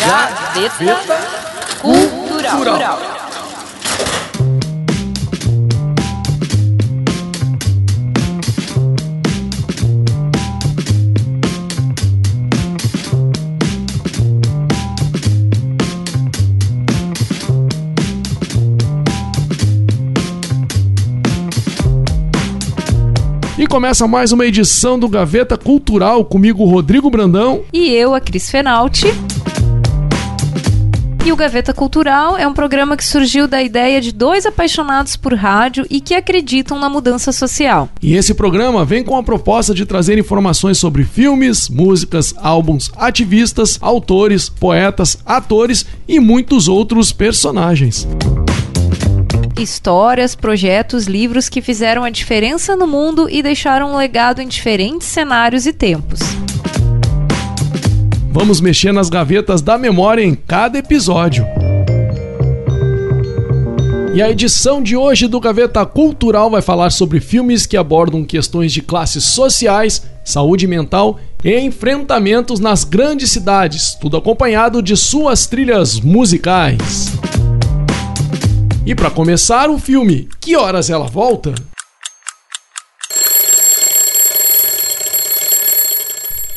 Gaveta Cultural. E começa mais uma edição do Gaveta Cultural comigo, Rodrigo Brandão. E eu, a Cris Fenalti. E o Gaveta Cultural é um programa que surgiu da ideia de dois apaixonados por rádio e que acreditam na mudança social. E esse programa vem com a proposta de trazer informações sobre filmes, músicas, álbuns, ativistas, autores, poetas, atores e muitos outros personagens histórias, projetos, livros que fizeram a diferença no mundo e deixaram um legado em diferentes cenários e tempos. Vamos mexer nas gavetas da memória em cada episódio. E a edição de hoje do Gaveta Cultural vai falar sobre filmes que abordam questões de classes sociais, saúde mental e enfrentamentos nas grandes cidades, tudo acompanhado de suas trilhas musicais. E para começar, o filme Que Horas Ela Volta?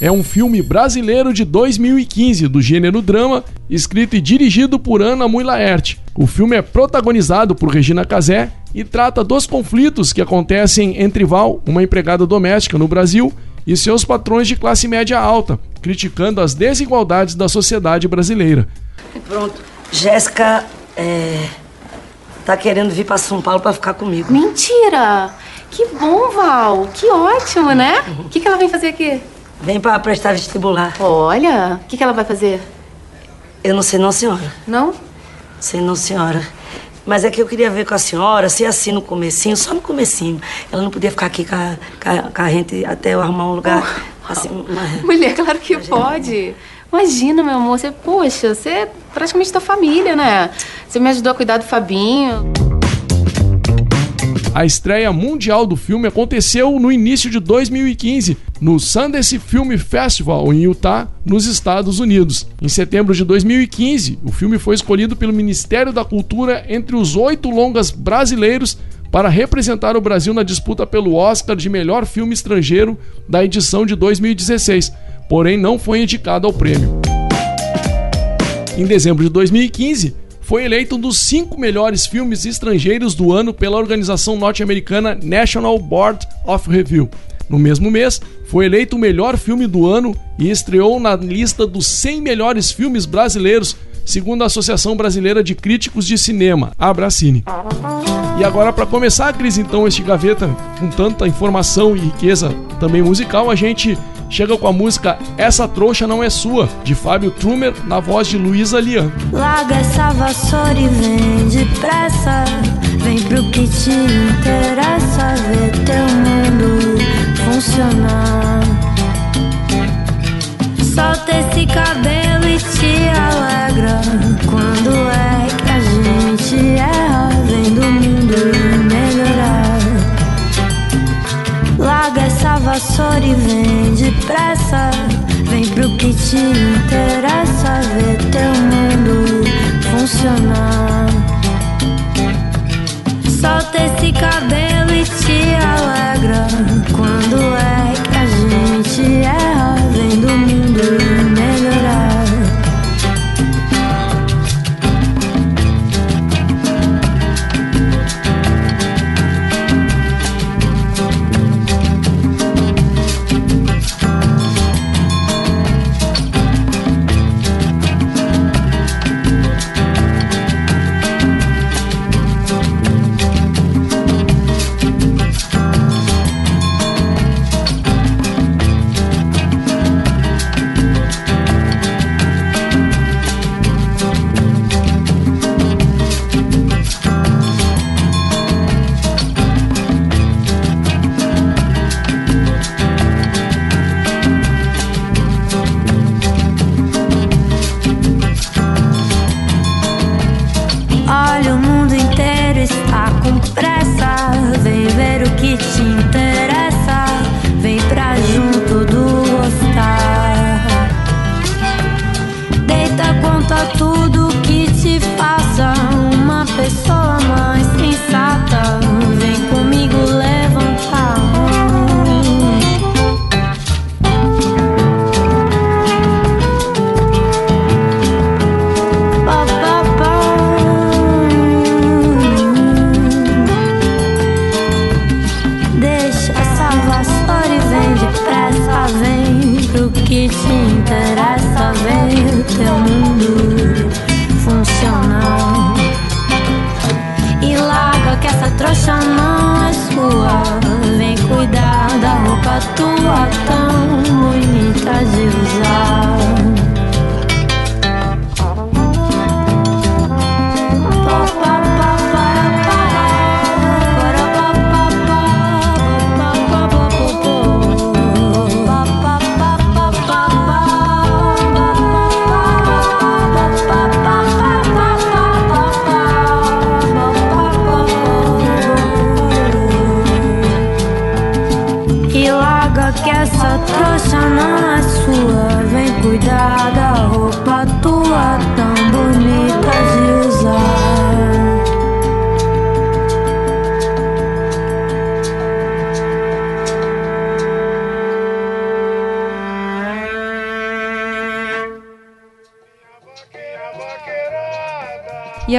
É um filme brasileiro de 2015 do gênero drama, escrito e dirigido por Ana Mui Laerte. O filme é protagonizado por Regina Casé e trata dos conflitos que acontecem entre Val, uma empregada doméstica no Brasil, e seus patrões de classe média alta, criticando as desigualdades da sociedade brasileira. Pronto, Jéssica é, tá querendo vir para São Paulo para ficar comigo. Mentira! Que bom, Val! Que ótimo, né? O que, que ela vem fazer aqui? Vem para prestar vestibular. Olha, o que, que ela vai fazer? Eu não sei não, senhora. Não? Sei não, senhora. Mas é que eu queria ver com a senhora, se assim no comecinho, só no comecinho. Ela não podia ficar aqui com a, com a, com a gente até eu arrumar um lugar. Oh, assim, uma... Mulher, claro que Imagina. pode. Imagina, meu amor, você, poxa, você é praticamente da família, né? Você me ajudou a cuidar do Fabinho. A estreia mundial do filme aconteceu no início de 2015, no Sundance Film Festival em Utah, nos Estados Unidos. Em setembro de 2015, o filme foi escolhido pelo Ministério da Cultura entre os oito longas brasileiros para representar o Brasil na disputa pelo Oscar de melhor filme estrangeiro da edição de 2016, porém não foi indicado ao prêmio. Em dezembro de 2015, foi eleito um dos cinco melhores filmes estrangeiros do ano pela organização norte-americana National Board of Review. No mesmo mês, foi eleito o melhor filme do ano e estreou na lista dos 100 melhores filmes brasileiros, segundo a Associação Brasileira de Críticos de Cinema, a Abracine. E agora, para começar, Cris, então, este gaveta com tanta informação e riqueza também musical, a gente chega com a música Essa Trouxa Não É Sua, de Fábio Trumer, na voz de Luísa Lian. Larga essa vassoura e vem depressa, vem pro que te interessa, ver teu mundo funcionar. Solta esse cabelo quando é que a gente erra, vem do mundo Larga essa vassoura e vem depressa. Vem pro que te interessa, ver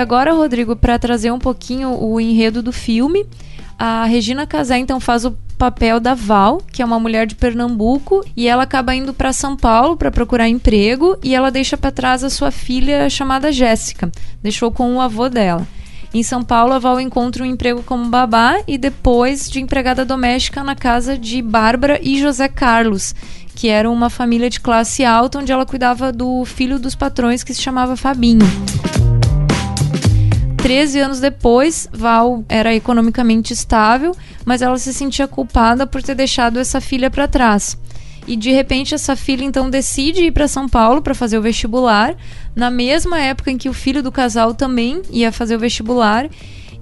agora, Rodrigo, para trazer um pouquinho o enredo do filme, a Regina Casé então faz o papel da Val, que é uma mulher de Pernambuco, e ela acaba indo para São Paulo para procurar emprego e ela deixa para trás a sua filha chamada Jéssica, deixou com o avô dela. Em São Paulo, a Val encontra um emprego como babá e depois de empregada doméstica na casa de Bárbara e José Carlos, que eram uma família de classe alta onde ela cuidava do filho dos patrões que se chamava Fabinho. 13 anos depois, Val era economicamente estável, mas ela se sentia culpada por ter deixado essa filha para trás. E de repente essa filha então decide ir para São Paulo para fazer o vestibular, na mesma época em que o filho do casal também ia fazer o vestibular.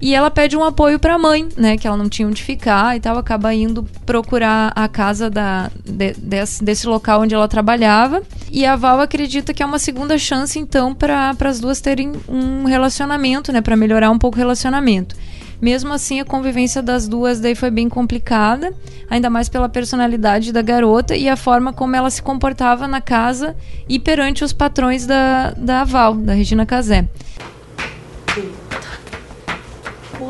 E ela pede um apoio para a mãe, né? Que ela não tinha onde ficar e tal. Acaba indo procurar a casa da, de- desse, desse local onde ela trabalhava. E a Val acredita que é uma segunda chance, então, para as duas terem um relacionamento, né? Para melhorar um pouco o relacionamento. Mesmo assim, a convivência das duas daí foi bem complicada, ainda mais pela personalidade da garota e a forma como ela se comportava na casa e perante os patrões da, da Val, da Regina Casé.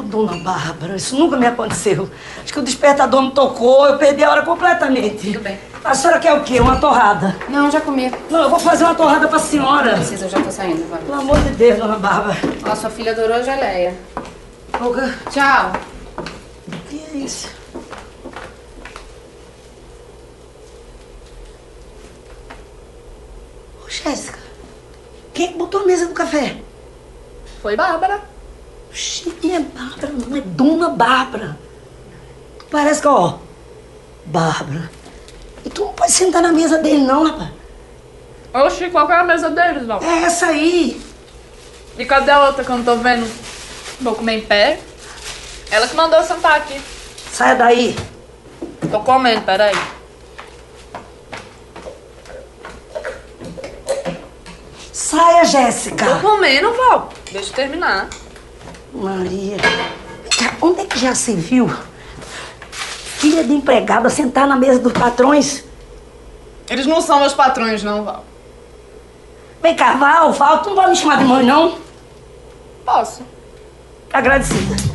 Ô, dona Bárbara, isso nunca me aconteceu. Acho que o despertador me tocou, eu perdi a hora completamente. Tudo bem. A senhora quer o quê? Uma torrada? Não, já comi. Não, eu vou fazer uma torrada pra senhora. Precisa, eu já tô saindo, vai. Pelo amor de Deus, dona Bárbara. Ó, sua filha adorou a geleia. Olga, Tchau. o que é isso? Ô, Jéssica, quem é botou a mesa do café? Foi Bárbara. Oxi, é Bárbara, não é Dona Bárbara. Parece que, ó, Bárbara. E tu não pode sentar na mesa dele, não, rapaz. Oxi, qual que é a mesa deles, Val? É essa aí. E cadê a outra que eu não tô vendo? Vou comer em pé? Ela que mandou eu sentar aqui. Saia daí. Tô comendo, peraí. Saia, Tô Jéssica. comendo, Val. Deixa eu terminar. Maria. Onde é que já se viu? Filha de empregada sentar na mesa dos patrões? Eles não são meus patrões, não, Val. Vem cá, Val, Val, tu não vai me chamar de mãe, não? Posso. Agradecida.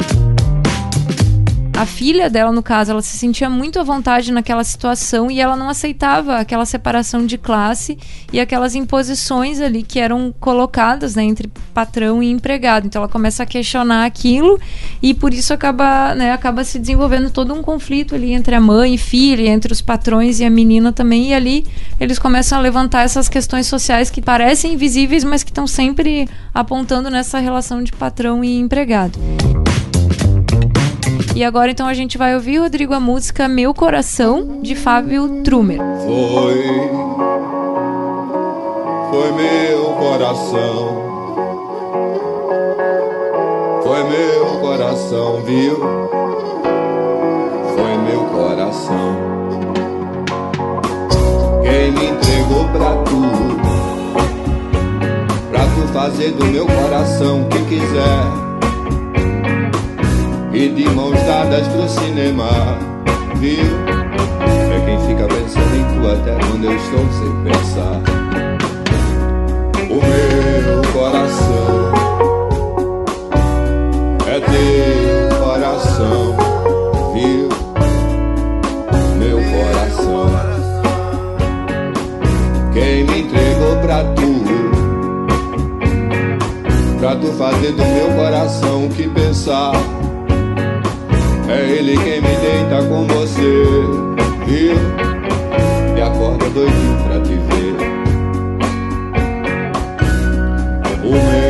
A filha dela, no caso, ela se sentia muito à vontade naquela situação e ela não aceitava aquela separação de classe e aquelas imposições ali que eram colocadas né, entre patrão e empregado. Então ela começa a questionar aquilo e por isso acaba, né, acaba se desenvolvendo todo um conflito ali entre a mãe e filha, entre os patrões e a menina também. E ali eles começam a levantar essas questões sociais que parecem invisíveis, mas que estão sempre apontando nessa relação de patrão e empregado. E agora então a gente vai ouvir, Rodrigo, a música Meu Coração, de Fábio Trumer. Foi, foi meu coração. Foi meu coração, viu? Foi meu coração. Quem me entregou pra tu? Pra tu fazer do meu coração o que quiser e de mãos dadas pro cinema Viu? É quem fica pensando em tu até quando eu estou sem pensar O meu coração É teu coração Viu? Meu coração Quem me entregou pra tu Pra tu fazer do meu coração o que pensar ele quem me deita com você. E me acorda doidinho pra te ver. O meu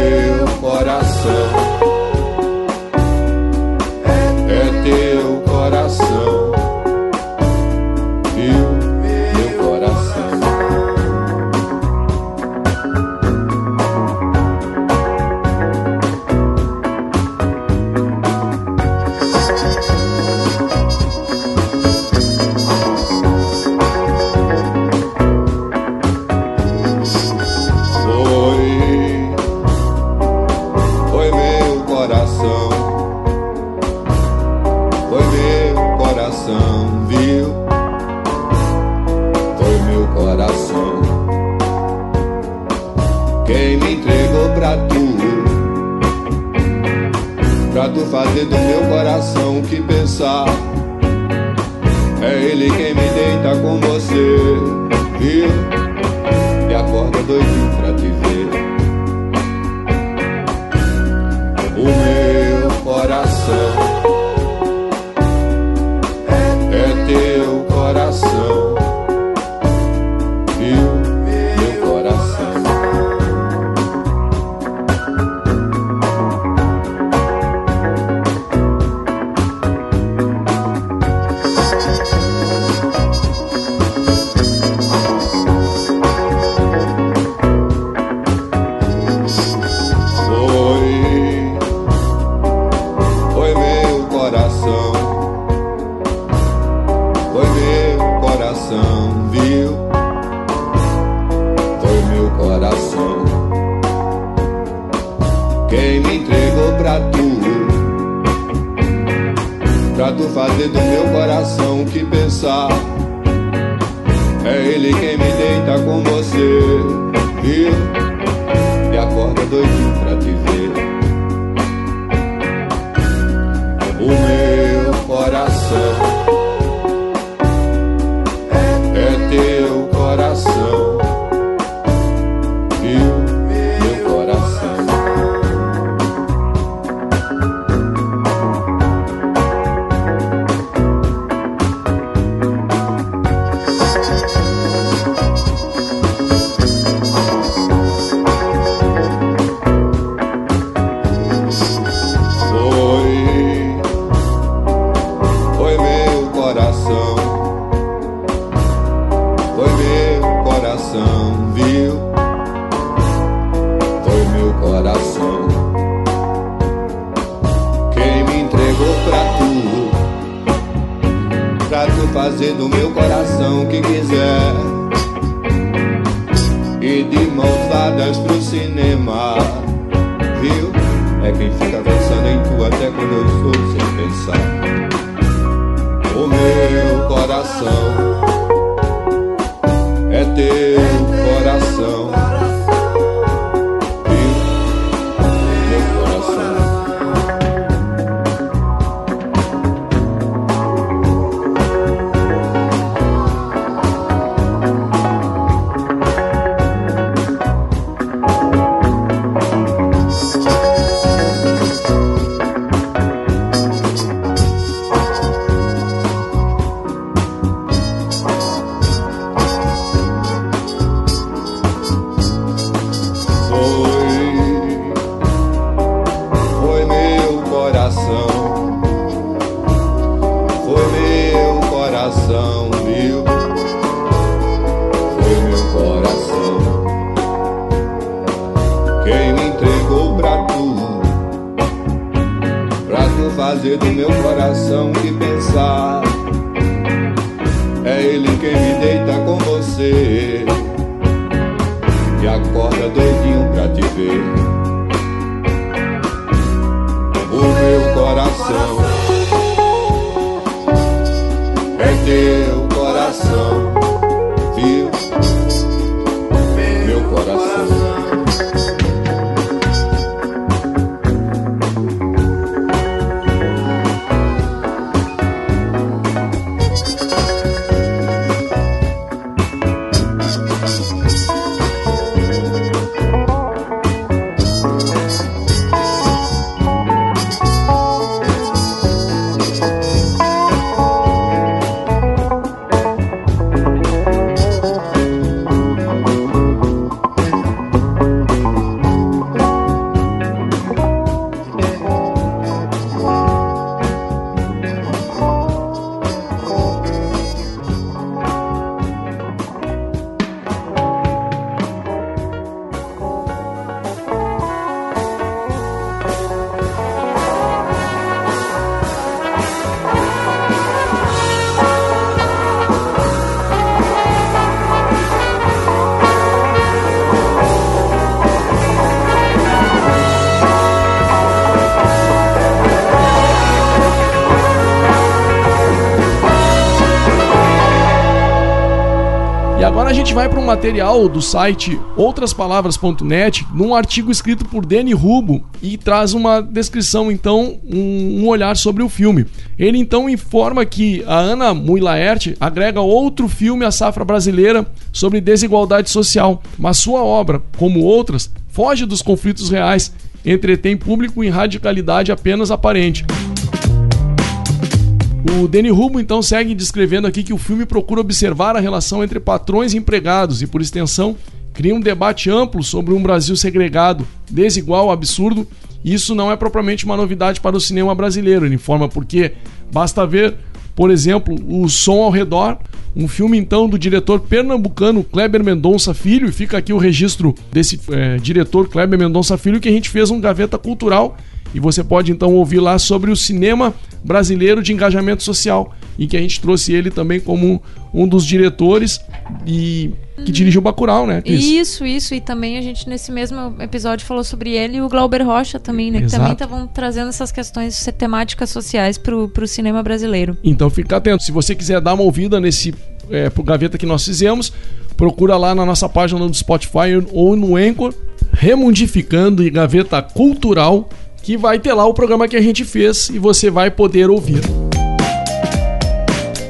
vai para um material do site outraspalavras.net, num artigo escrito por Danny Rubo e traz uma descrição, então, um, um olhar sobre o filme. Ele então informa que a Ana Mui Laerte agrega outro filme à safra brasileira sobre desigualdade social, mas sua obra, como outras, foge dos conflitos reais, entretém público em radicalidade apenas aparente. O Danny Rubo então segue descrevendo aqui que o filme procura observar a relação entre patrões e empregados e, por extensão, cria um debate amplo sobre um Brasil segregado, desigual, absurdo. Isso não é propriamente uma novidade para o cinema brasileiro, ele informa porque basta ver, por exemplo, o Som ao Redor, um filme então do diretor pernambucano Kleber Mendonça Filho, e fica aqui o registro desse é, diretor Kleber Mendonça Filho que a gente fez um gaveta cultural e você pode então ouvir lá sobre o cinema brasileiro de engajamento social, em que a gente trouxe ele também como um dos diretores e que dirigiu Bacurau, né? Cris? Isso, isso. E também a gente, nesse mesmo episódio, falou sobre ele e o Glauber Rocha também, né? Que Exato. também estavam trazendo essas questões temáticas sociais pro, pro cinema brasileiro. Então fica atento. Se você quiser dar uma ouvida nesse é, gaveta que nós fizemos, procura lá na nossa página do Spotify ou no Anchor, Remundificando e Gaveta Cultural, que vai ter lá o programa que a gente fez e você vai poder ouvir.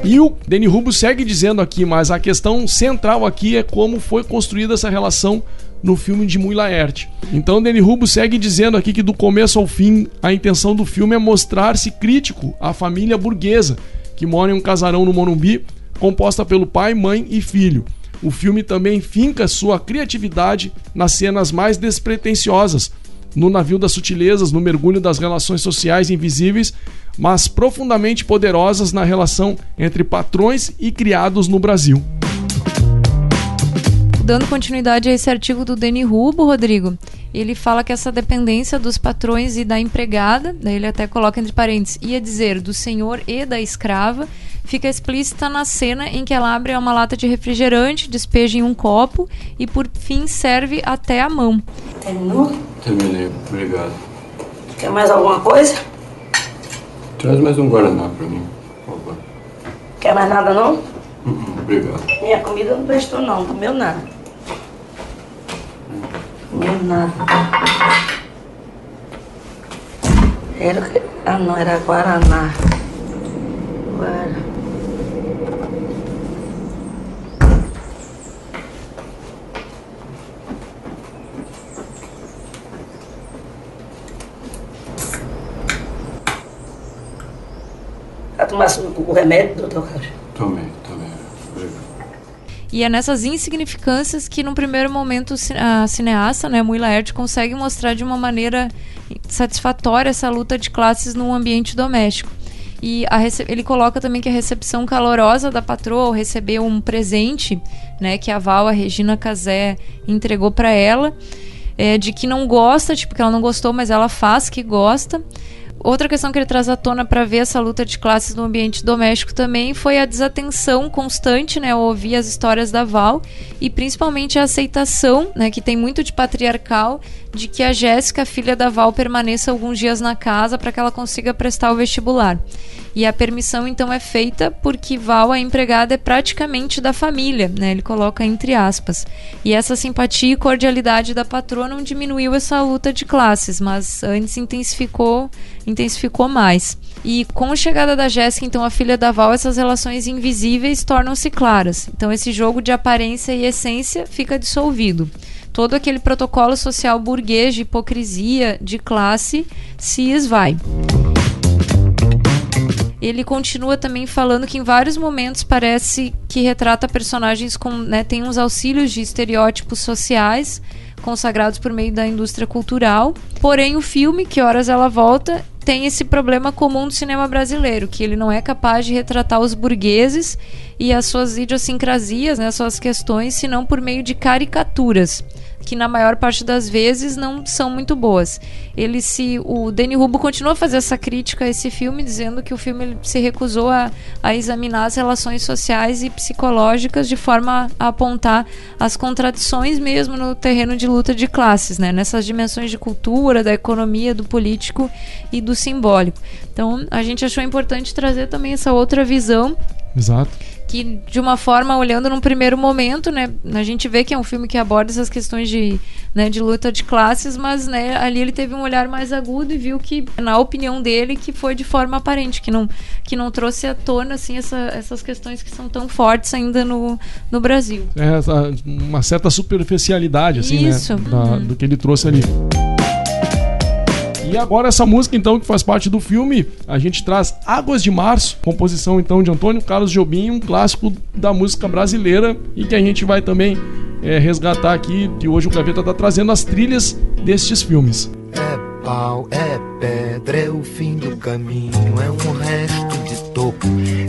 E o Deni Rubo segue dizendo aqui, mas a questão central aqui é como foi construída essa relação no filme de Mui Laerte. Então Deni Rubo segue dizendo aqui que do começo ao fim a intenção do filme é mostrar-se crítico à família burguesa que mora em um casarão no Morumbi, composta pelo pai, mãe e filho. O filme também finca sua criatividade nas cenas mais despretensiosas, no navio das sutilezas, no mergulho das relações sociais invisíveis, mas profundamente poderosas na relação entre patrões e criados no Brasil. Dando continuidade a esse artigo do Deni Rubo, Rodrigo, ele fala que essa dependência dos patrões e da empregada, daí ele até coloca entre parênteses, ia dizer do senhor e da escrava, fica explícita na cena em que ela abre uma lata de refrigerante, despeja em um copo e por fim serve até a mão. Terminou? Terminei, obrigado. Quer mais alguma coisa? Traz mais um Guaraná pra mim, por favor. Quer mais nada não? Uhum, obrigado. Minha comida não prestou não, comeu nada. Comeu nada. Era o que? Ah não, era Guaraná. Guara. Tomar o remédio, doutor Caixa? Tomei, tomei. Obrigado. E é nessas insignificâncias que, num primeiro momento, a cineasta, né, Mui Laerte, consegue mostrar de uma maneira satisfatória essa luta de classes no ambiente doméstico. E a rece- ele coloca também que a recepção calorosa da patroa ao receber um presente, né, que a Val, a Regina Casé, entregou para ela, é, de que não gosta, tipo, que ela não gostou, mas ela faz que gosta. Outra questão que ele traz à tona para ver essa luta de classes no ambiente doméstico também foi a desatenção constante, né, ao ouvir as histórias da Val e principalmente a aceitação, né, que tem muito de patriarcal, de que a Jéssica, filha da Val, permaneça alguns dias na casa para que ela consiga prestar o vestibular. E a permissão então é feita porque Val, a empregada, é praticamente da família, né? Ele coloca entre aspas. E essa simpatia e cordialidade da patroa não diminuiu essa luta de classes, mas antes intensificou, intensificou mais. E com a chegada da Jéssica, então a filha da Val, essas relações invisíveis tornam-se claras. Então esse jogo de aparência e essência fica dissolvido. Todo aquele protocolo social burguês de hipocrisia, de classe, se esvai. Ele continua também falando que em vários momentos parece que retrata personagens com, né, tem uns auxílios de estereótipos sociais consagrados por meio da indústria cultural. Porém, o filme, que horas ela volta, tem esse problema comum do cinema brasileiro, que ele não é capaz de retratar os burgueses e as suas idiosincrasias, né, as suas questões, senão por meio de caricaturas que na maior parte das vezes não são muito boas. Ele se o Danny Rubo continua a fazer essa crítica a esse filme, dizendo que o filme se recusou a, a examinar as relações sociais e psicológicas de forma a apontar as contradições mesmo no terreno de luta de classes, né? Nessas dimensões de cultura, da economia, do político e do simbólico. Então, a gente achou importante trazer também essa outra visão Exato. Que de uma forma olhando num primeiro momento, né, a gente vê que é um filme que aborda essas questões de, né, de luta de classes, mas né, ali ele teve um olhar mais agudo e viu que, na opinião dele, que foi de forma aparente, que não, que não trouxe à tona assim essa, essas questões que são tão fortes ainda no, no Brasil. É, uma certa superficialidade, assim, Isso. né? da- do que ele trouxe ali. E agora essa música, então, que faz parte do filme, a gente traz Águas de Março, composição, então, de Antônio Carlos Jobim, um clássico da música brasileira, e que a gente vai também é, resgatar aqui, que hoje o Gaveta tá trazendo as trilhas destes filmes. É pau, é pedra, é o fim do caminho, é um resto de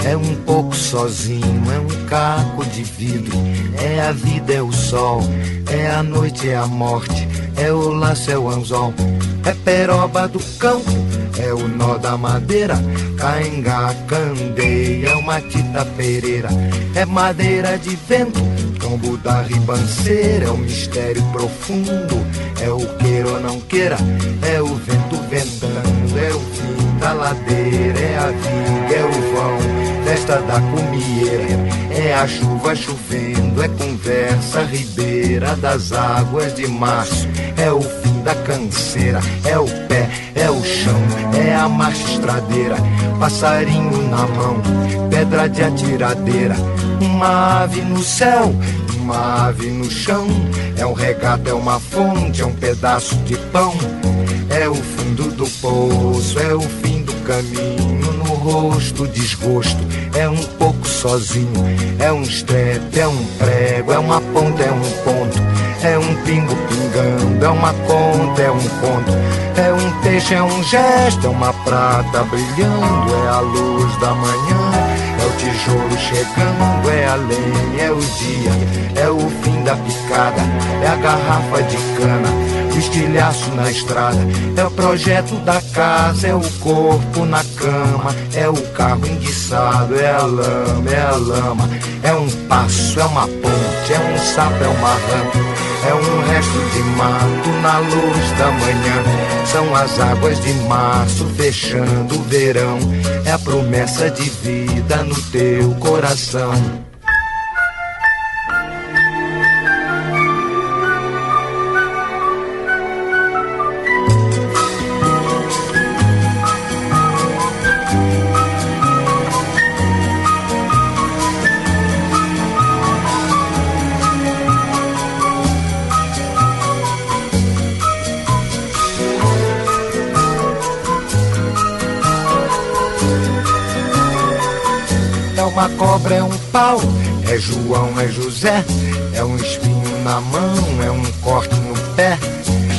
é um pouco sozinho, é um caco de vidro, é a vida, é o sol, é a noite, é a morte, é o laço, é o anzol, é peroba do campo, é o nó da madeira, cainga, candeia, é uma tita pereira, é madeira de vento, tombo da ribanceira, é o mistério profundo, é o queira ou não queira, é o vento ventando, é o fim da ladeira, é a vão, da comieira, é a chuva chovendo, é conversa ribeira das águas de março, é o fim da canseira, é o pé, é o chão, é a marcha estradeira, passarinho na mão, pedra de atiradeira, uma ave no céu, uma ave no chão, é um regato, é uma fonte, é um pedaço de pão, é o fundo do poço, é o fim do caminho, rosto desgosto, é um pouco sozinho, é um estrepe, é um prego, é uma ponta, é um ponto, é um pingo pingando, é uma conta, é um conto, é um peixe, é um gesto, é uma prata brilhando, é a luz da manhã, é o tijolo chegando, é a lenha, é o dia, é o fim da picada, é a garrafa de cana, estilhaço na estrada, é o projeto da casa, é o corpo na cama, é o carro enguiçado, é a lama, é a lama, é um passo, é uma ponte, é um sapo, é uma rampa. É um resto de mato na luz da manhã. São as águas de março fechando o verão. É a promessa de vida no teu coração. Uma cobra, é um pau, é João, é José, é um espinho na mão, é um corte no pé.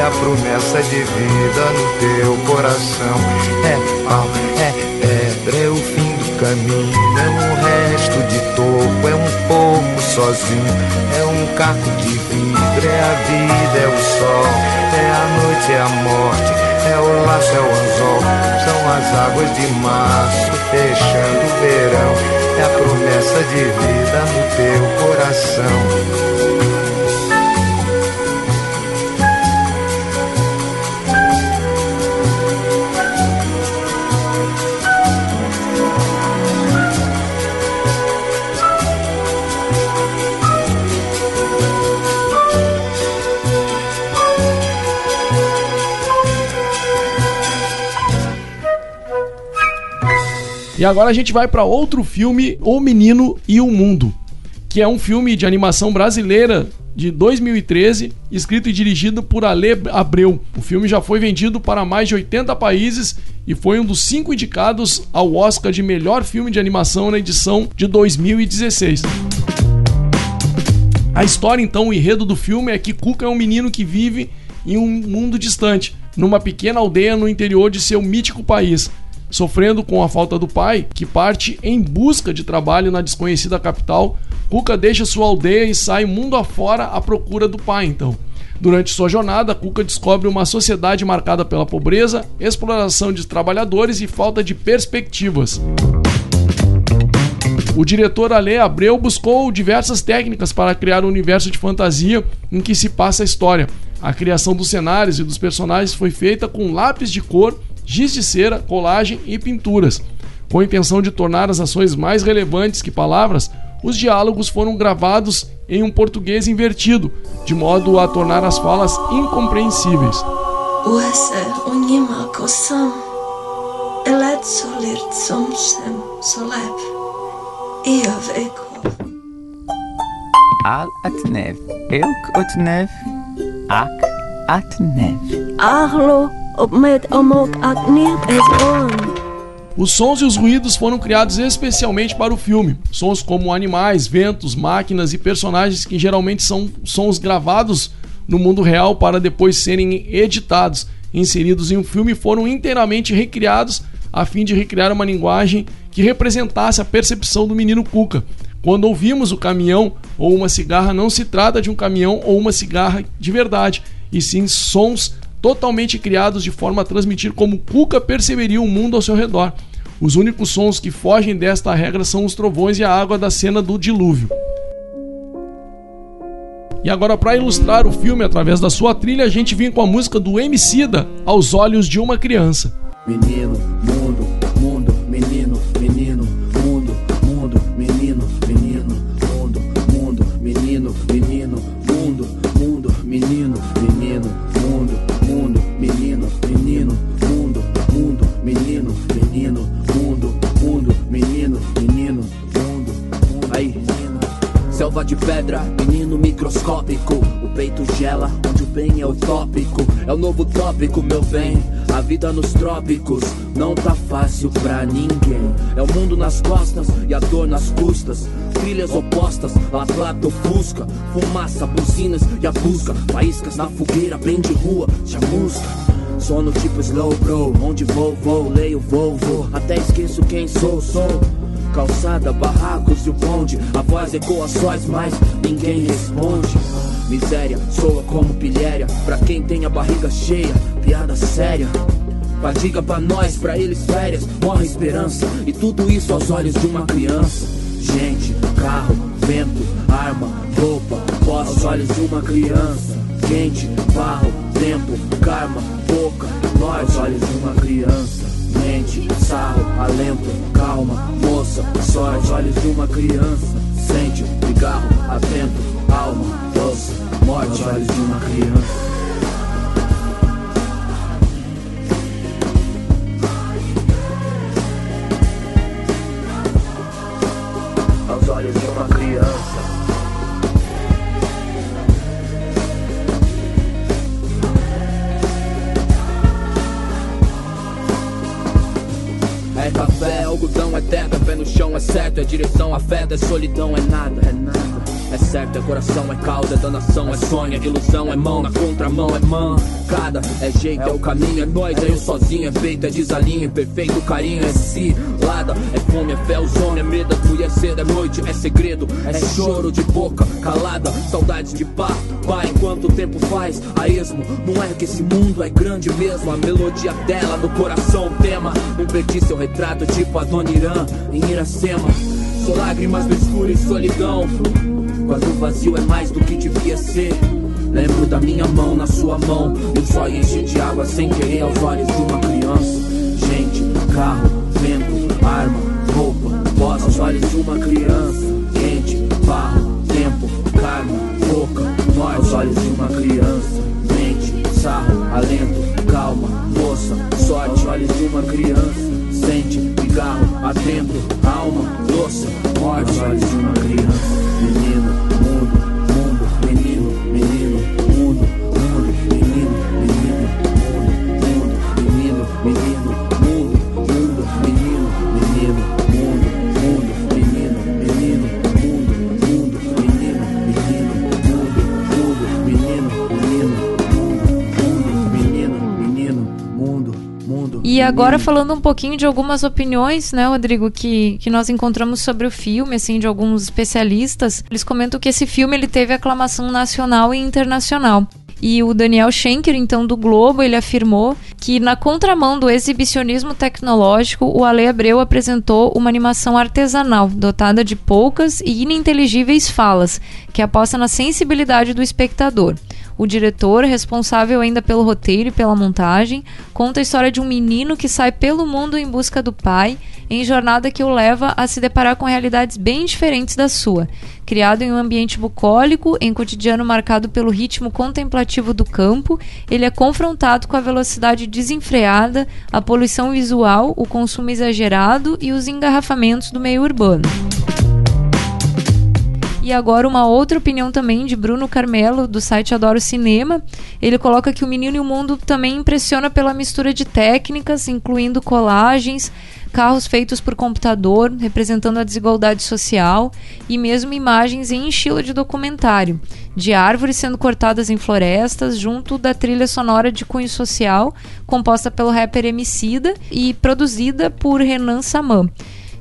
É a promessa de vida no teu coração. É pau, é pedra, é o fim do caminho. É um resto de topo, é um pouco sozinho. É um caco de vidro, é a vida, é o sol. É a noite, é a morte, é o laço, é o anzol. São as águas de março fechando o verão. É a promessa de vida no teu coração. E agora a gente vai para outro filme, O Menino e o Mundo, que é um filme de animação brasileira de 2013, escrito e dirigido por Ale Abreu. O filme já foi vendido para mais de 80 países e foi um dos cinco indicados ao Oscar de melhor filme de animação na edição de 2016. A história, então, o enredo do filme é que Cuca é um menino que vive em um mundo distante, numa pequena aldeia no interior de seu mítico país. Sofrendo com a falta do pai, que parte em busca de trabalho na desconhecida capital, Cuca deixa sua aldeia e sai mundo afora à procura do pai, então. Durante sua jornada, Cuca descobre uma sociedade marcada pela pobreza, exploração de trabalhadores e falta de perspectivas. O diretor Ale Abreu buscou diversas técnicas para criar um universo de fantasia em que se passa a história. A criação dos cenários e dos personagens foi feita com lápis de cor, giz de cera, colagem e pinturas. Com a intenção de tornar as ações mais relevantes que palavras, os diálogos foram gravados em um português invertido, de modo a tornar as falas incompreensíveis. Al atnev, elk otnev, ak atnev. Arlo Os sons e os ruídos foram criados especialmente para o filme. Sons como animais, ventos, máquinas e personagens que geralmente são sons gravados no mundo real para depois serem editados, inseridos em um filme, foram inteiramente recriados a fim de recriar uma linguagem que representasse a percepção do menino Cuca. Quando ouvimos o caminhão ou uma cigarra, não se trata de um caminhão ou uma cigarra de verdade, e sim sons totalmente criados de forma a transmitir como Cuca perceberia o mundo ao seu redor. Os únicos sons que fogem desta regra são os trovões e a água da cena do dilúvio. E agora, para ilustrar o filme através da sua trilha, a gente vem com a música do Emicida, Aos Olhos de uma Criança. Menino, novo tópico, meu bem. A vida nos trópicos não tá fácil pra ninguém. É o mundo nas costas e a dor nas custas. Trilhas opostas, La Plata ou Fusca. Fumaça, buzinas e a busca. Faíscas na fogueira, bem de rua, chamusca. Sono tipo slow bro, onde vou, vou, leio, vou, vou. Até esqueço quem sou, sou. Calçada, barracos e o bonde. A voz ecoa sóis, mas ninguém responde. Miséria, soa como pilhéria. Pra quem tem a barriga cheia, piada séria. Fadiga pra nós, pra eles férias. Morre esperança. E tudo isso aos olhos de uma criança. Gente, carro, vento, arma, roupa. Voz aos olhos de uma criança. Quente, barro, tempo, karma, boca. Nós, aos olhos de uma criança. Mente, sarro, alento, calma, moça, sorte, olhos de uma criança. Sente, cigarro, atento, alma, morte, olhos de uma criança. Direção, afeta, é solidão, é nada, é nada. É certo, é coração, é causa, é danação, é sonho, é ilusão, é mão, na contramão, é mancada, é jeito, é o caminho, é nós, é eu sozinho, é feito, é desalinho, é perfeito, carinho, é cilada, é fome, é fé, o sono, é medo, é cedo, é noite, é segredo, é choro de boca calada, saudades de pá, pá, enquanto o tempo faz a esmo, não é que esse mundo é grande mesmo, a melodia dela no coração, o tema, não perdi seu retrato, tipo a Dona em Iracema, lágrimas no escuro e solidão, quando o vazio é mais do que devia ser. Lembro da minha mão na sua mão. O só enche de água sem querer aos olhos de uma criança. Gente, carro, vento, arma, roupa, voz aos olhos de uma criança. Quente, barro, tempo, karma, boca, nós aos olhos de uma criança. Mente, sarro, alento, calma, moça, sorte, olhos de uma criança. Sente, cigarro, atento, alma, doce, morte, olhos de uma criança. Menino, agora falando um pouquinho de algumas opiniões, né, Rodrigo, que, que nós encontramos sobre o filme, assim, de alguns especialistas, eles comentam que esse filme ele teve aclamação nacional e internacional. E o Daniel Schenker, então, do Globo, ele afirmou que, na contramão do exibicionismo tecnológico, o Ale Abreu apresentou uma animação artesanal, dotada de poucas e ininteligíveis falas, que aposta na sensibilidade do espectador. O diretor, responsável ainda pelo roteiro e pela montagem, conta a história de um menino que sai pelo mundo em busca do pai, em jornada que o leva a se deparar com realidades bem diferentes da sua. Criado em um ambiente bucólico, em cotidiano marcado pelo ritmo contemplativo do campo, ele é confrontado com a velocidade desenfreada, a poluição visual, o consumo exagerado e os engarrafamentos do meio urbano. E agora uma outra opinião também de Bruno Carmelo, do site Adoro Cinema. Ele coloca que o Menino e o Mundo também impressiona pela mistura de técnicas, incluindo colagens, carros feitos por computador, representando a desigualdade social, e mesmo imagens em estilo de documentário, de árvores sendo cortadas em florestas, junto da trilha sonora de cunho social, composta pelo rapper Emicida e produzida por Renan Saman.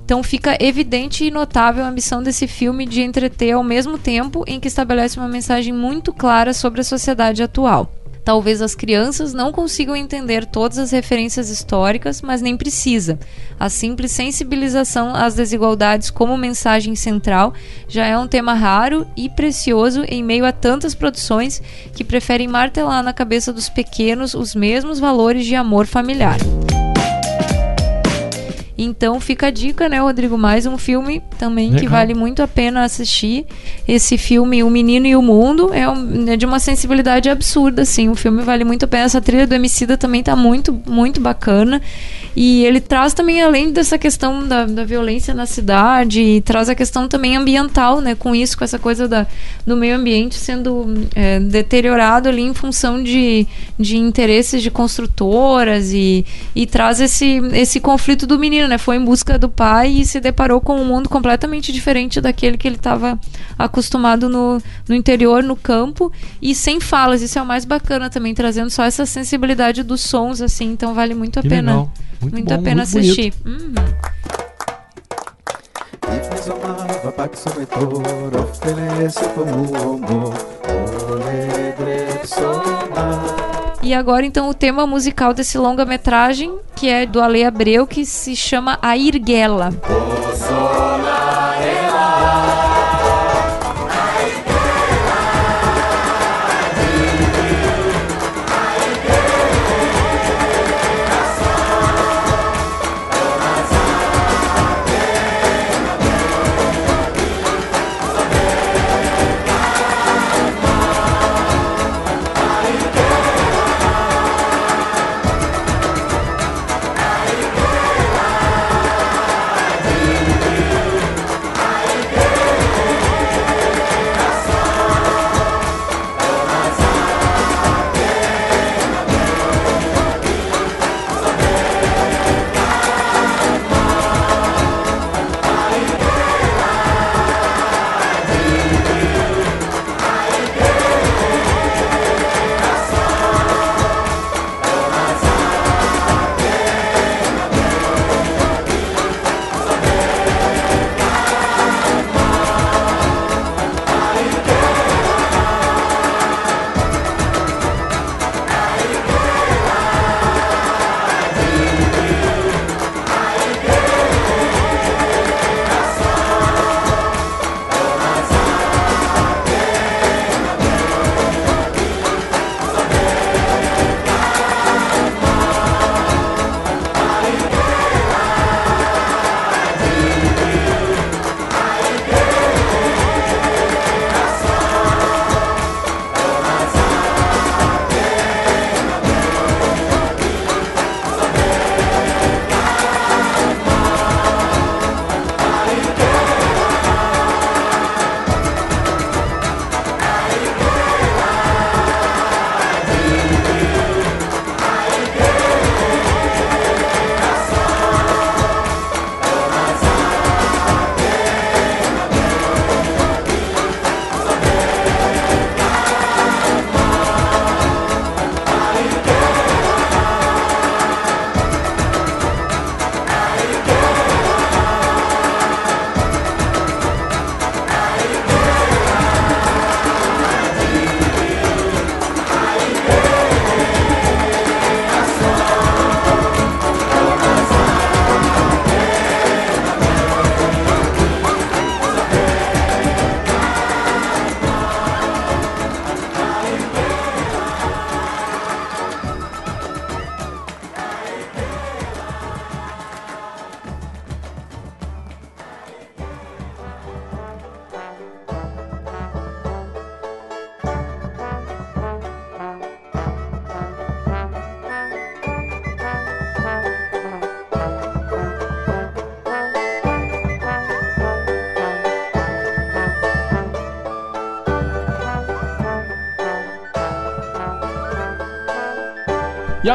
Então fica evidente e notável a ambição desse filme de entreter ao mesmo tempo em que estabelece uma mensagem muito clara sobre a sociedade atual. Talvez as crianças não consigam entender todas as referências históricas, mas nem precisa. A simples sensibilização às desigualdades como mensagem central já é um tema raro e precioso em meio a tantas produções que preferem martelar na cabeça dos pequenos os mesmos valores de amor familiar. Então fica a dica, né, Rodrigo? Mais um filme também que Legal. vale muito a pena assistir. Esse filme, O Menino e o Mundo, é, um- é de uma sensibilidade absurda, assim. O filme vale muito a pena. Essa trilha do Emicida também tá muito, muito bacana. E ele traz também, além dessa questão da, da violência na cidade, e traz a questão também ambiental, né? Com isso, com essa coisa da, do meio ambiente sendo é, deteriorado ali em função de, de interesses de construtoras e, e traz esse, esse conflito do menino, né? Foi em busca do pai e se deparou com um mundo completamente diferente daquele que ele estava acostumado no, no interior, no campo e sem falas. Isso é o mais bacana também, trazendo só essa sensibilidade dos sons, assim. Então vale muito a Que pena. legal. Muito a bom, pena muito assistir. Uhum. E agora, então, o tema musical desse longa-metragem, que é do Ale Abreu, que se chama A Irguela.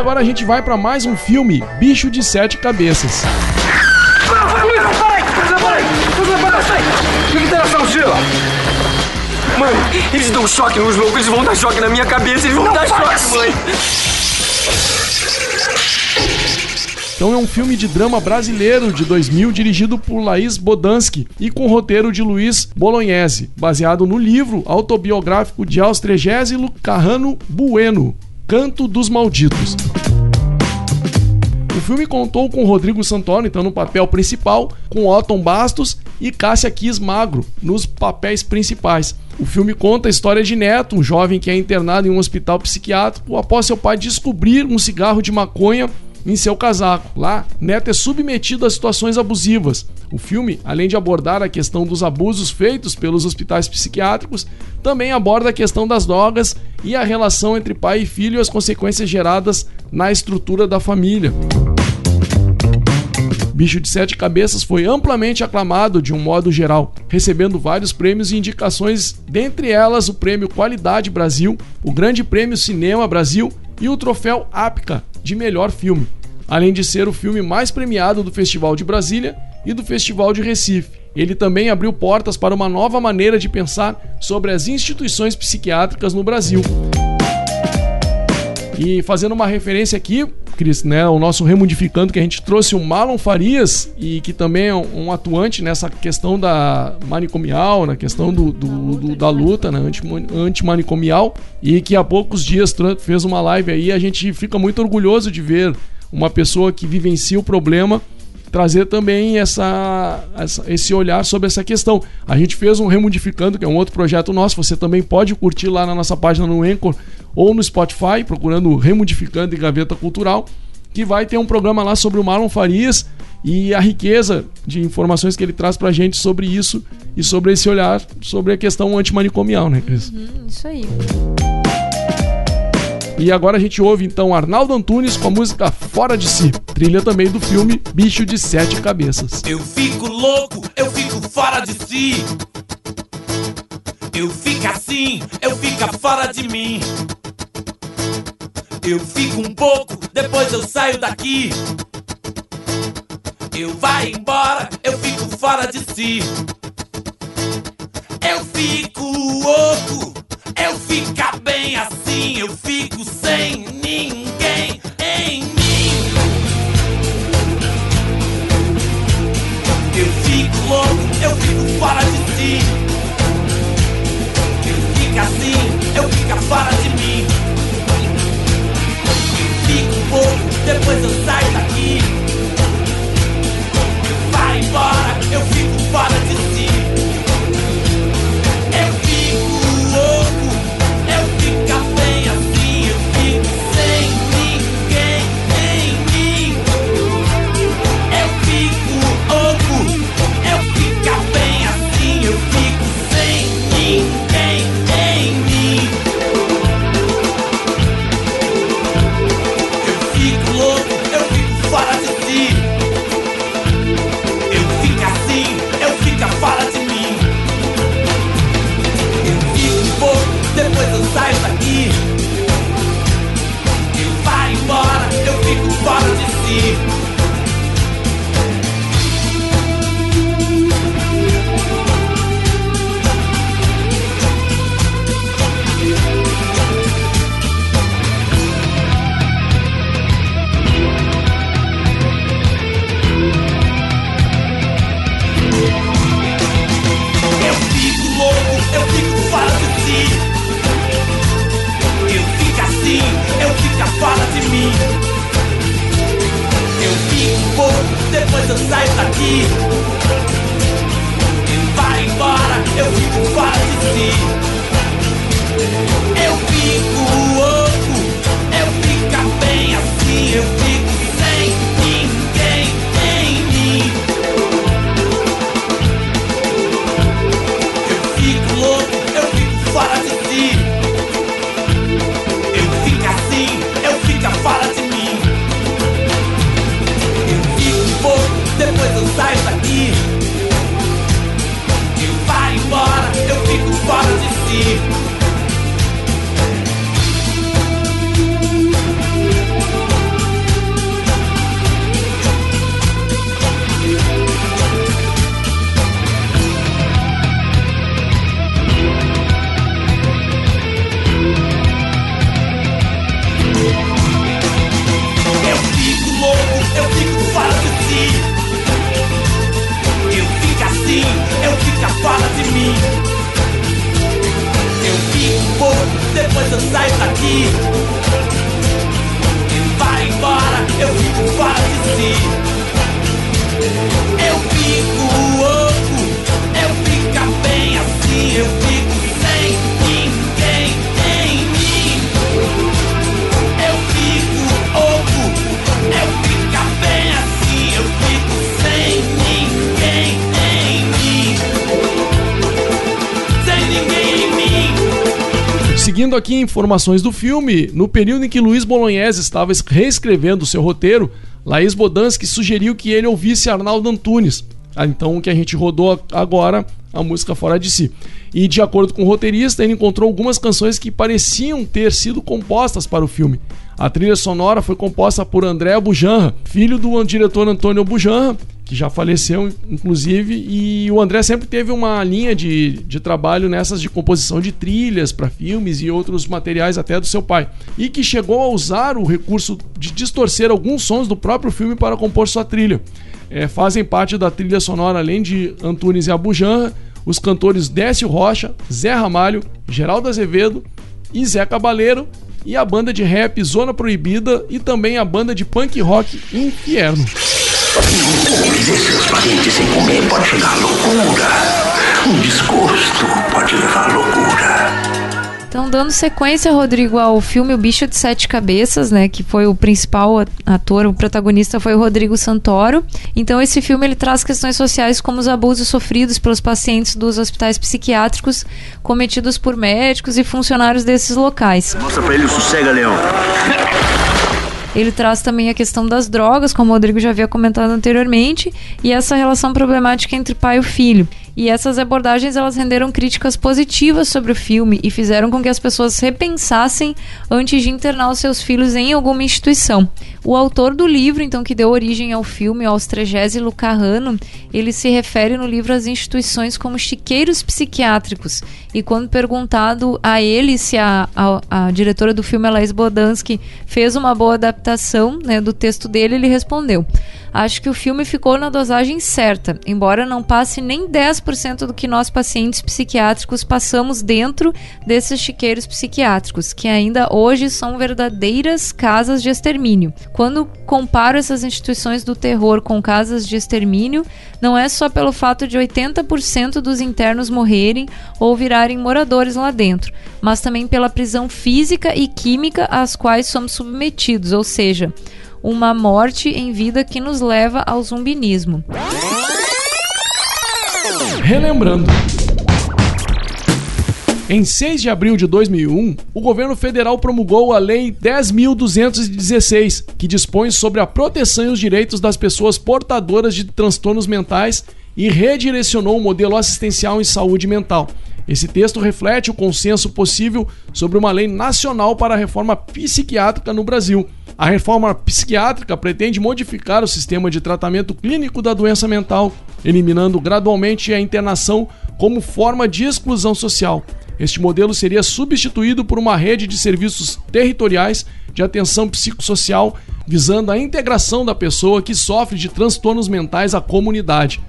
Agora a gente vai pra mais um filme, Bicho de Sete Cabeças. Que? Mãe, eles dão choque nos loucos, eles vão dar choque na minha cabeça, eles vão dar choque, mãe. Então é um filme de drama brasileiro de 2000 dirigido por Laís Bodansky e com roteiro de Luiz Bolognese, baseado no livro autobiográfico de Austrégésilo Carrano Bueno, Canto dos Malditos. Filme contou com Rodrigo Santoro, então, no papel principal, com Otton Bastos e Cássia Kiss Magro nos papéis principais. O filme conta a história de Neto, um jovem que é internado em um hospital psiquiátrico após seu pai descobrir um cigarro de maconha em seu casaco. Lá, Neto é submetido a situações abusivas. O filme, além de abordar a questão dos abusos feitos pelos hospitais psiquiátricos, também aborda a questão das drogas e a relação entre pai e filho e as consequências geradas na estrutura da família. Bicho de Sete Cabeças foi amplamente aclamado de um modo geral, recebendo vários prêmios e indicações, dentre elas o Prêmio Qualidade Brasil, o Grande Prêmio Cinema Brasil e o Troféu APCA de melhor filme, além de ser o filme mais premiado do Festival de Brasília e do Festival de Recife. Ele também abriu portas para uma nova maneira de pensar sobre as instituições psiquiátricas no Brasil. E fazendo uma referência aqui, Cris, né, o nosso Remodificando, que a gente trouxe o Marlon Farias, e que também é um, atuante nessa questão da manicomial, na questão do, do- do- da luta né, anti- antimanicomial, e que há poucos dias fez uma live aí. A gente fica muito orgulhoso de ver uma pessoa que vivencia o problema trazer também essa, essa- esse olhar sobre essa questão. A gente fez um Remodificando, que é um outro projeto nosso, você também pode curtir lá na nossa página no Anchor ou no Spotify, procurando Remodificando e Gaveta Cultural, que vai ter um programa lá sobre o Marlon Farias e a riqueza de informações que ele traz pra gente sobre isso e sobre esse olhar sobre a questão antimanicomial, né, Cris? Hum, isso aí. E agora a gente ouve então Arnaldo Antunes com a música Fora de Si, trilha também do filme Bicho de Sete Cabeças. Eu fico louco, eu fico fora de si. Eu fico assim, eu fico fora de mim. Eu fico um pouco, depois eu saio daqui. Eu vai embora, eu fico fora de si. Eu fico louco, eu fico bem assim. Eu fico sem ninguém em mim. Eu fico louco, eu fico fora de si. Eu fico assim, eu fico fora de mim. Eu fico pouco, depois eu saio daqui. Vai embora, eu fico fora de si. Seguindo aqui informações do filme, no período em que Luiz Bolognese estava reescrevendo o seu roteiro, Laís Bodansky sugeriu que ele ouvisse Arnaldo Antunes. Ah, Então, que a gente rodou agora, a música Fora de Si. E de acordo com o roteirista, ele encontrou algumas canções que pareciam ter sido compostas para o filme. A trilha sonora foi composta por André Bujanra, filho do diretor Antônio Bujanra, que já faleceu, inclusive, e o André sempre teve uma linha de, de trabalho nessas de composição de trilhas para filmes e outros materiais até do seu pai. E que chegou a usar o recurso de distorcer alguns sons do próprio filme para compor sua trilha. É, fazem parte da trilha sonora, além de Antunes e Abujanra, os cantores Décio Rocha, Zé Ramalho, Geraldo Azevedo e Zé Cabaleiro, e a banda de rap Zona Proibida e também a banda de punk rock Inferno. Conviver seus parentes sem comer pode chegar à loucura. Um desgosto pode levar à loucura. Então, dando sequência, Rodrigo, ao filme O Bicho de Sete Cabeças, né, que foi o principal ator, o protagonista foi o Rodrigo Santoro. Então, esse filme ele traz questões sociais como os abusos sofridos pelos pacientes dos hospitais psiquiátricos cometidos por médicos e funcionários desses locais. Mostra pra ele o sossega, Leão. Ele traz também a questão das drogas, como o Rodrigo já havia comentado anteriormente, e essa relação problemática entre pai e filho. E essas abordagens elas renderam críticas positivas sobre o filme e fizeram com que as pessoas repensassem antes de internar os seus filhos em alguma instituição. O autor do livro, então, que deu origem ao filme, o Austrégésilo Carrano, ele se refere no livro às instituições como chiqueiros psiquiátricos. E quando perguntado a ele se a, a, a diretora do filme, a Laís Bodansky, fez uma boa adaptação né, do texto dele, ele respondeu: Acho que o filme ficou na dosagem certa, embora não passe nem 10% do que nós pacientes psiquiátricos passamos dentro desses chiqueiros psiquiátricos, que ainda hoje são verdadeiras casas de extermínio. Quando comparo essas instituições do terror com casas de extermínio, não é só pelo fato de 80% dos internos morrerem ou virarem moradores lá dentro, mas também pela prisão física e química às quais somos submetidos, ou seja, uma morte em vida que nos leva ao zumbinismo. Relembrando. Em 6 de abril de 2001, o governo federal promulgou a Lei 10.216, que dispõe sobre a proteção e os direitos das pessoas portadoras de transtornos mentais e redirecionou o modelo assistencial em saúde mental. Esse texto reflete o consenso possível sobre uma lei nacional para a reforma psiquiátrica no Brasil. A reforma psiquiátrica pretende modificar o sistema de tratamento clínico da doença mental, eliminando gradualmente a internação como forma de exclusão social. Este modelo seria substituído por uma rede de serviços territoriais de atenção psicossocial, visando a integração da pessoa que sofre de transtornos mentais à comunidade.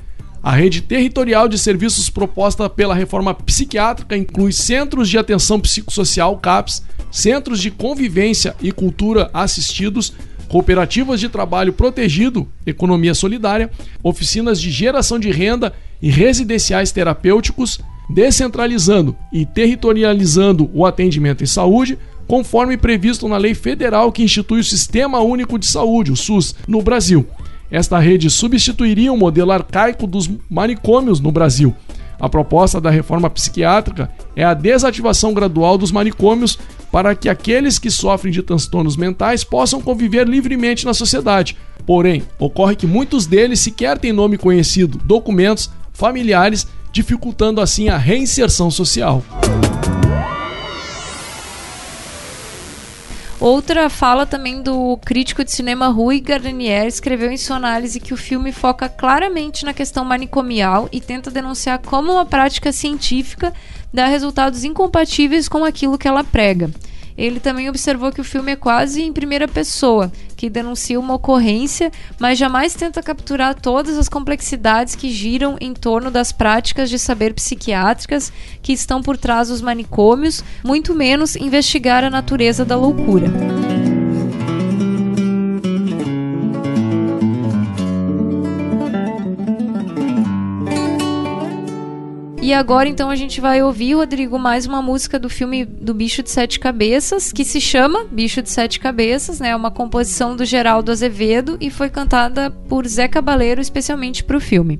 A rede territorial de serviços proposta pela reforma psiquiátrica inclui centros de atenção psicossocial CAPS, centros de convivência e cultura assistidos, cooperativas de trabalho protegido, economia solidária, oficinas de geração de renda e residenciais terapêuticos, descentralizando e territorializando o atendimento em saúde, conforme previsto na lei federal que institui o Sistema Único de Saúde, o SUS, no Brasil. Esta rede substituiria o modelo arcaico dos manicômios no Brasil. A proposta da reforma psiquiátrica é a desativação gradual dos manicômios para que aqueles que sofrem de transtornos mentais possam conviver livremente na sociedade. Porém, ocorre que muitos deles sequer têm nome conhecido, documentos, familiares, dificultando assim a reinserção social. Outra fala também do crítico de cinema Rui Gardenier escreveu em sua análise que o filme foca claramente na questão manicomial e tenta denunciar como uma prática científica dá resultados incompatíveis com aquilo que ela prega. Ele também observou que o filme é quase em primeira pessoa, que denuncia uma ocorrência, mas jamais tenta capturar todas as complexidades que giram em torno das práticas de saber psiquiátricas que estão por trás dos manicômios, muito menos investigar a natureza da loucura. E agora então a gente vai ouvir, Rodrigo, mais uma música do filme do Bicho de Sete Cabeças, que se chama Bicho de Sete Cabeças, né? É uma composição do Geraldo Azevedo e foi cantada por Zé Cabaleiro especialmente para o filme.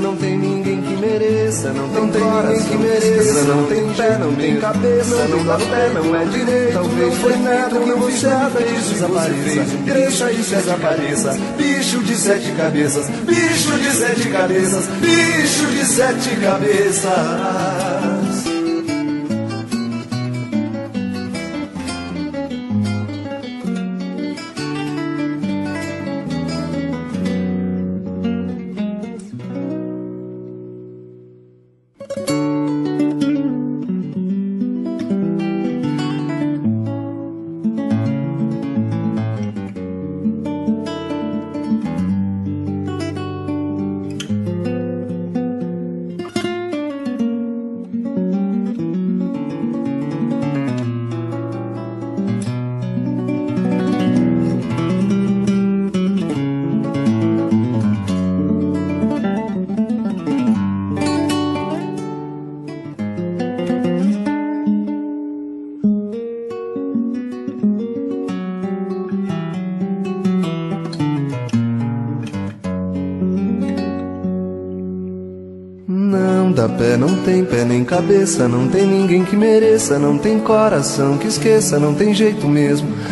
não tem ninguém que mereça, não tem, ninguém que mereça, não tem pé, não tem cabeça, não dá pé, não é direito, talvez foi não fiz nada disso desapareça, cresça e desapareça, bicho de sete cabeças, bicho de sete cabeças, bicho de sete cabeças. Tem pé nem cabeça, não tem ninguém que mereça, não tem coração que esqueça, não tem jeito mesmo.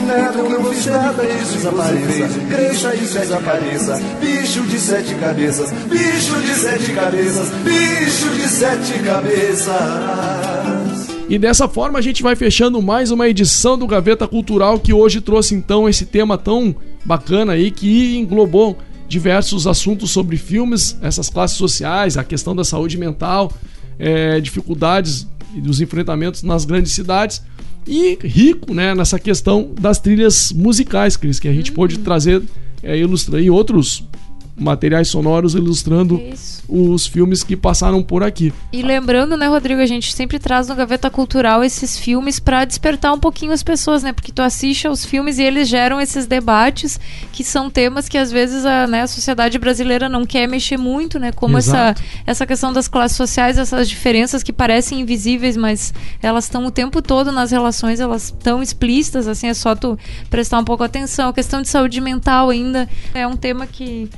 nada, eu não fiz nada disso desapareça. Cresça e desapareça. Bicho de sete cabeças, bicho de sete cabeças, bicho de sete cabeças. E dessa forma a gente vai fechando mais uma edição do Gaveta Cultural que hoje trouxe então esse tema tão bacana aí que englobou diversos assuntos sobre filmes, essas classes sociais, a questão da saúde mental, é, dificuldades e dos enfrentamentos nas grandes cidades e rico né, nessa questão das trilhas musicais, Cris, que a gente pôde trazer é, ilustrar e outros materiais sonoros ilustrando os filmes que passaram por aqui. E lembrando, né, Rodrigo, a gente sempre traz no Gaveta Cultural esses filmes para despertar um pouquinho as pessoas, né? Porque tu assiste aos filmes e eles geram esses debates que são temas que às vezes a, né, a sociedade brasileira não quer mexer muito, né? Como essa, essa questão das classes sociais, essas diferenças que parecem invisíveis, mas elas estão o tempo todo nas relações, elas estão explícitas, assim, é só tu prestar um pouco atenção. A questão de saúde mental ainda é um tema que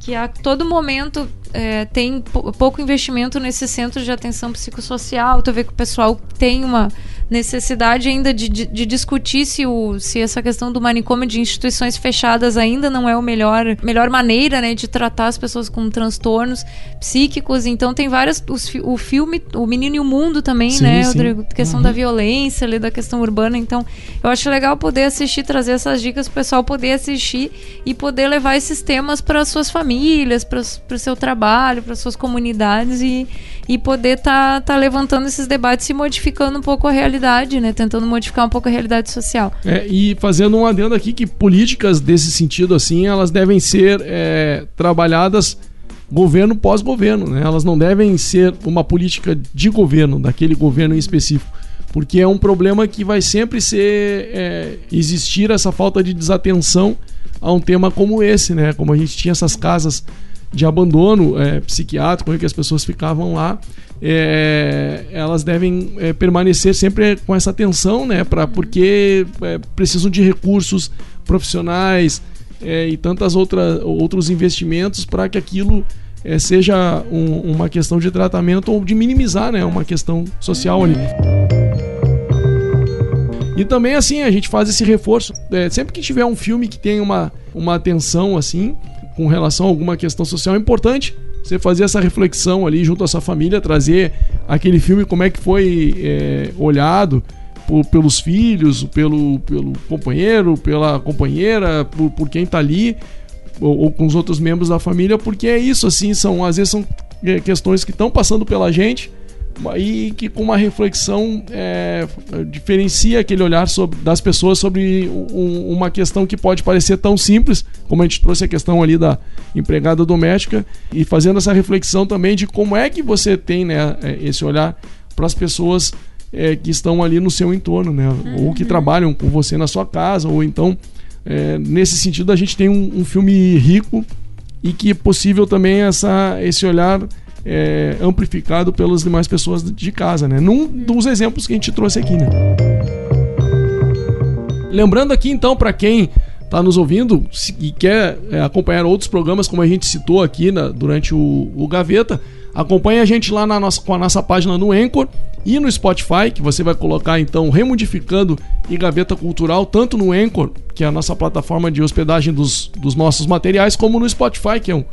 que a todo momento é, tem pou- pouco investimento nesses centros de atenção psicossocial. Tu vê que o pessoal tem uma necessidade ainda de, de, de discutir se, o, se essa questão do manicômio de instituições fechadas ainda não é a melhor, melhor maneira né, de tratar as pessoas com transtornos psíquicos. Então tem várias. Os, o filme, O Menino e o Mundo também, Sim, né, sim. Rodrigo? Questão Uhum. da violência, ali, da questão urbana. Então eu acho legal poder assistir, trazer essas dicas para o pessoal poder assistir e poder levar esses temas para suas famílias, para o seu trabalho, para suas comunidades e, e poder estar tá, tá levantando esses debates e modificando um pouco a realidade, né? Tentando modificar um pouco a realidade social. É, e fazendo um adendo aqui que políticas desse sentido assim, elas devem ser é, trabalhadas governo pós-governo, né? Elas não devem ser uma política de governo, daquele governo em específico, porque é um problema que vai sempre ser é, existir essa falta de desatenção a um tema como esse, né? Como a gente tinha essas casas de abandono é, psiquiátrico, que as pessoas ficavam lá, é, elas devem é, permanecer sempre com essa atenção, né? Pra, porque é, precisam de recursos profissionais é, e tantas outras outros investimentos para que aquilo é, seja um- uma questão de tratamento ou de minimizar, né? Uma questão social ali. E também, assim, a gente faz esse reforço. É, sempre que tiver um filme que tem uma, uma atenção, assim, com relação a alguma questão social, é importante você fazer essa reflexão ali junto à sua família, trazer aquele filme, como é que foi é, olhado por- pelos filhos, pelo, pelo companheiro, pela companheira, por, por quem tá ali, ou, ou com os outros membros da família, porque é isso, assim, são, às vezes são é, questões que estão passando pela gente e que com uma reflexão é, diferencia aquele olhar sobre, das pessoas sobre um- uma questão que pode parecer tão simples, como a gente trouxe a questão ali da empregada doméstica, e fazendo essa reflexão também de como é que você tem né, é, esse olhar para as pessoas é, que estão ali no seu entorno, né, ou que trabalham com você na sua casa, ou então, é, nesse sentido, a gente tem um, um filme rico e que é possível também essa, esse olhar é, amplificado pelas demais pessoas de casa, né? Num dos exemplos que a gente trouxe aqui, né? Lembrando aqui então para quem está nos ouvindo e quer é, acompanhar outros programas como a gente citou aqui na- durante o, o Gaveta, acompanhe a gente lá na nossa, com a nossa página no Anchor e no Spotify, que você vai colocar então Remodificando e Gaveta Cultural, tanto no Anchor, que é a nossa plataforma de hospedagem dos, dos nossos materiais, como no Spotify, que é um,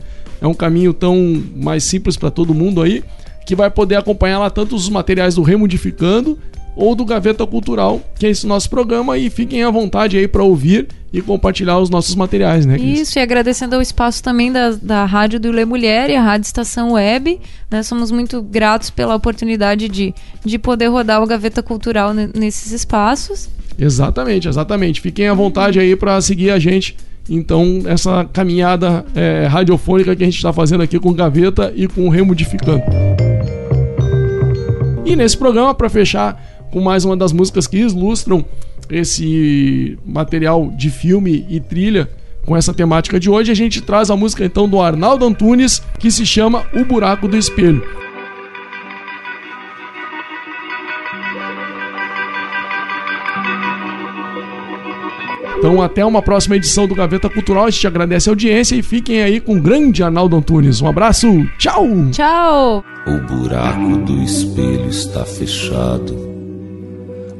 é um caminho tão mais simples para todo mundo aí, que vai poder acompanhar lá tanto os materiais do Remodificando ou do Gaveta Cultural, que é esse nosso programa, e fiquem à vontade aí para ouvir e compartilhar os nossos materiais, né, Cris? Isso, e agradecendo ao espaço também da, da Rádio do Lê Mulher e a Rádio Estação Web. Né? Somos muito gratos pela oportunidade de, de poder rodar o Gaveta Cultural ne- nesses espaços. Exatamente, exatamente. Fiquem à vontade aí para seguir a gente. Então, essa caminhada é, radiofônica que a gente está fazendo aqui com Gaveta e com Remodificando. E nesse programa, para fechar com mais uma das músicas que ilustram esse material de filme e trilha com essa temática de hoje, a gente traz a música então do Arnaldo Antunes, que se chama O Buraco do Espelho. Então, até uma próxima edição do Gaveta Cultural. A gente agradece a audiência e fiquem aí com o grande Arnaldo Antunes. Um abraço, tchau! Tchau! O buraco do espelho está fechado.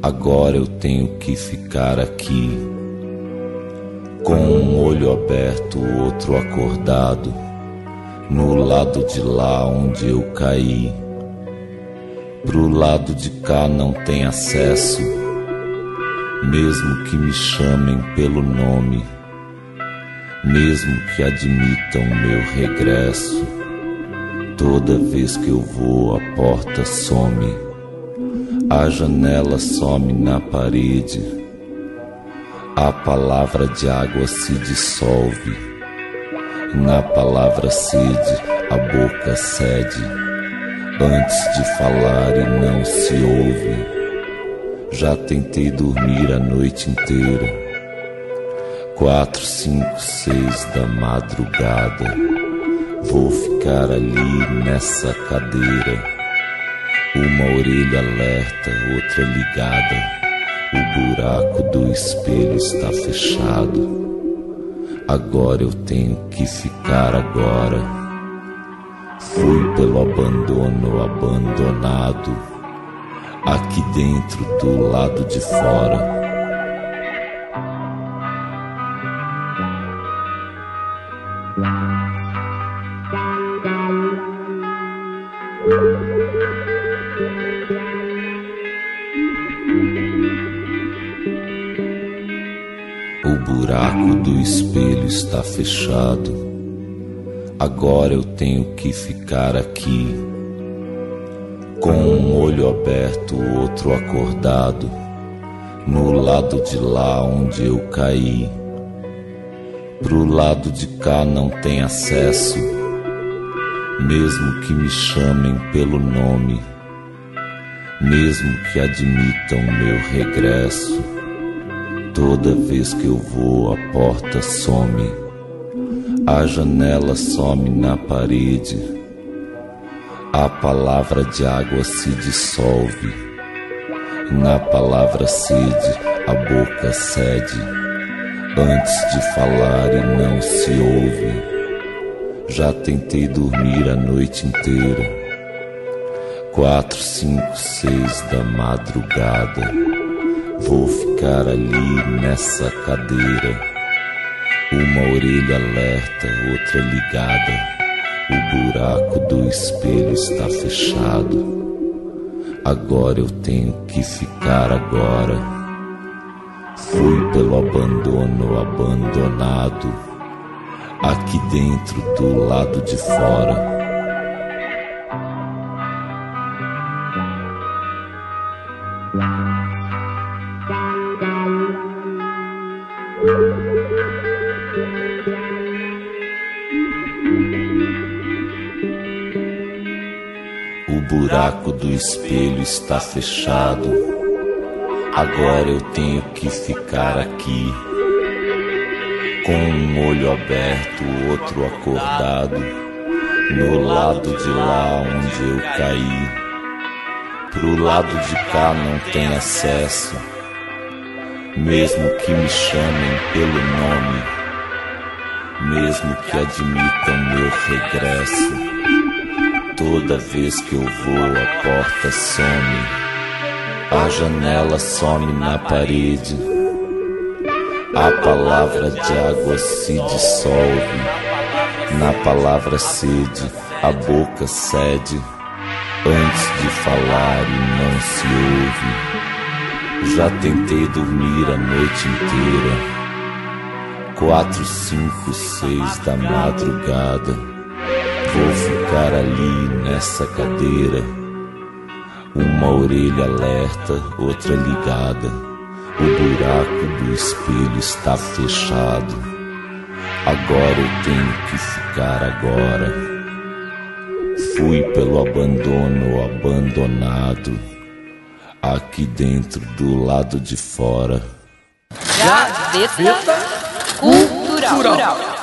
Agora eu tenho que ficar aqui. Com um olho aberto, o outro acordado. No lado de lá onde eu caí. Pro lado de cá não tem acesso. Mesmo que me chamem pelo nome. Mesmo que admitam meu regresso. Toda vez que eu vou, a porta some. A janela some na parede. A palavra de água se dissolve. Na palavra sede, a boca cede. Antes de falar e não se ouve. Já tentei dormir a noite inteira. Quatro, cinco, seis da madrugada. Vou ficar ali nessa cadeira. Uma orelha alerta, outra ligada. O buraco do espelho está fechado. Agora eu tenho que ficar agora. Fui pelo abandono abandonado. Aqui dentro do lado de fora. O buraco do espelho está fechado. Agora eu tenho que ficar aqui. Com um olho aberto, outro acordado. No lado de lá onde eu caí. Pro lado de cá não tem acesso. Mesmo que me chamem pelo nome. Mesmo que admitam meu regresso. Toda vez que eu vou, a porta some. A janela some na parede. A palavra de água se dissolve. Na palavra sede, a boca cede. Antes de falar e não se ouve. Já tentei dormir a noite inteira. Quatro, cinco, seis da madrugada. Vou ficar ali nessa cadeira. Uma orelha alerta, outra ligada. O buraco do espelho está fechado. Agora eu tenho que ficar agora. Fui pelo abandono abandonado. Aqui dentro, do lado de fora. Buraco do espelho está fechado. Agora eu tenho que ficar aqui. Com um olho aberto, o outro acordado. No lado de lá onde eu caí. Pro lado de cá não tem acesso. Mesmo que me chamem pelo nome. Mesmo que admitam meu regresso. Toda vez que eu vou, a porta some, a janela some na parede, a palavra de água se dissolve, na palavra sede, a boca cede, antes de falar e não se ouve. Já tentei dormir a noite inteira, quatro, cinco, seis da madrugada. Vou ficar ali nessa cadeira. Uma orelha alerta, outra ligada. O buraco do espelho está fechado. Agora eu tenho que ficar agora. Fui pelo abandono abandonado. Aqui dentro, do lado de fora. Gaveta Cultural.